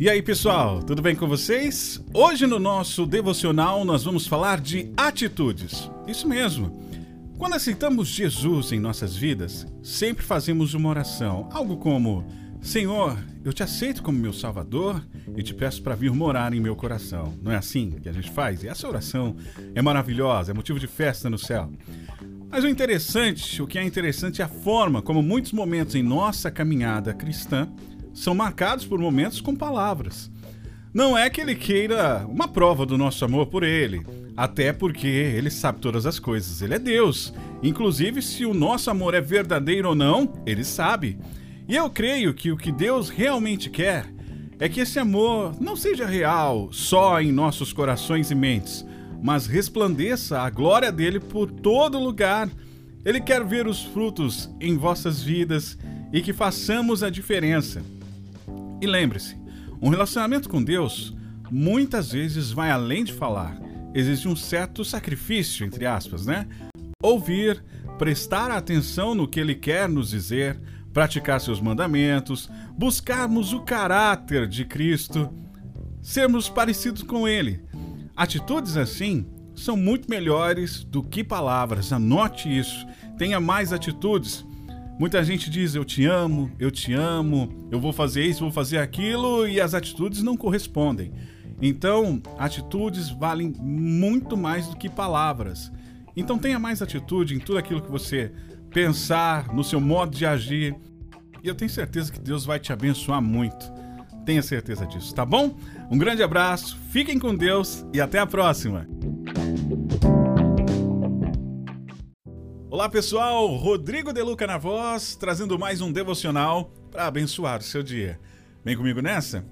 E aí, pessoal, tudo bem com vocês? Hoje no nosso devocional nós vamos falar de atitudes. Isso mesmo. Quando aceitamos Jesus em nossas vidas, sempre fazemos uma oração, algo como: Senhor, eu te aceito como meu Salvador e te peço para vir morar em meu coração. Não é assim que a gente faz? E essa oração é maravilhosa, é motivo de festa no céu. Mas o interessante, o que é interessante é a forma como muitos momentos em nossa caminhada cristã são marcados por momentos com palavras. Não é que ele queira uma prova do nosso amor por ele, até porque ele sabe todas as coisas, ele é Deus. Inclusive, se o nosso amor é verdadeiro ou não, ele sabe. E eu creio que o que Deus realmente quer é que esse amor não seja real só em nossos corações e mentes, mas resplandeça a glória dele por todo lugar. Ele quer ver os frutos em vossas vidas e que façamos a diferença. E lembre-se, um relacionamento com Deus muitas vezes vai além de falar. Existe um certo sacrifício, entre aspas, né? Ouvir, prestar atenção no que ele quer nos dizer, praticar seus mandamentos, buscarmos o caráter de Cristo, sermos parecidos com ele. Atitudes assim são muito melhores do que palavras, anote isso. Tenha mais atitudes. Muita gente diz eu te amo, eu te amo, eu vou fazer isso, vou fazer aquilo e as atitudes não correspondem. Então, atitudes valem muito mais do que palavras. Então, tenha mais atitude em tudo aquilo que você pensar, no seu modo de agir. E eu tenho certeza que Deus vai te abençoar muito. Tenha certeza disso, tá bom? Um grande abraço, fiquem com Deus e até a próxima! Olá pessoal, Rodrigo Deluca na voz, trazendo mais um devocional para abençoar o seu dia. Vem comigo nessa?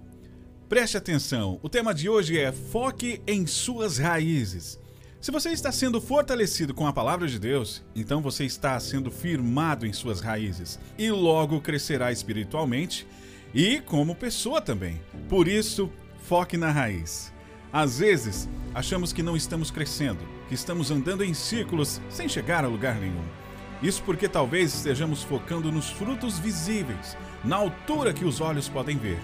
Preste atenção, o tema de hoje é Foque em suas raízes. Se você está sendo fortalecido com a palavra de Deus, então você está sendo firmado em suas raízes e logo crescerá espiritualmente e como pessoa também. Por isso, foque na raiz. Às vezes, achamos que não estamos crescendo, que estamos andando em círculos sem chegar a lugar nenhum. Isso porque talvez estejamos focando nos frutos visíveis, na altura que os olhos podem ver.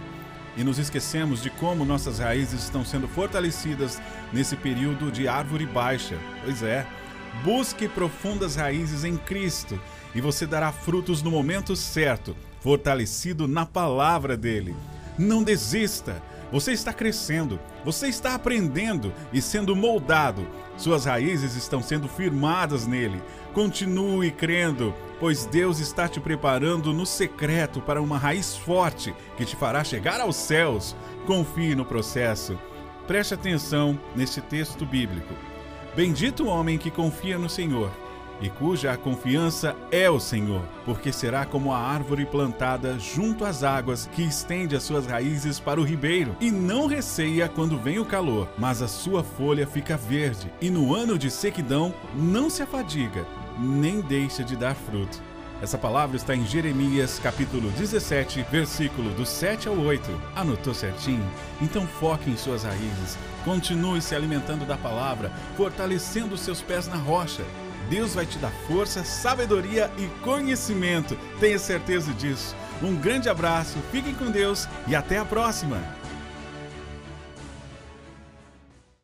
E nos esquecemos de como nossas raízes estão sendo fortalecidas nesse período de árvore baixa. Pois é, busque profundas raízes em Cristo e você dará frutos no momento certo, fortalecido na palavra dele. Não desista. Você está crescendo, você está aprendendo e sendo moldado. Suas raízes estão sendo firmadas nele. Continue crendo, pois Deus está te preparando no secreto para uma raiz forte que te fará chegar aos céus. Confie no processo. Preste atenção neste texto bíblico. Bendito o homem que confia no Senhor e cuja confiança é o Senhor, porque será como a árvore plantada junto às águas, que estende as suas raízes para o ribeiro, e não receia quando vem o calor, mas a sua folha fica verde, e no ano de sequidão não se afadiga, nem deixa de dar fruto. Essa palavra está em Jeremias capítulo 17, versículo do 7 ao 8. Anotou certinho? Então foque em suas raízes. Continue se alimentando da palavra, fortalecendo seus pés na rocha. Deus vai te dar força, sabedoria e conhecimento. Tenha certeza disso. Um grande abraço, fiquem com Deus e até a próxima!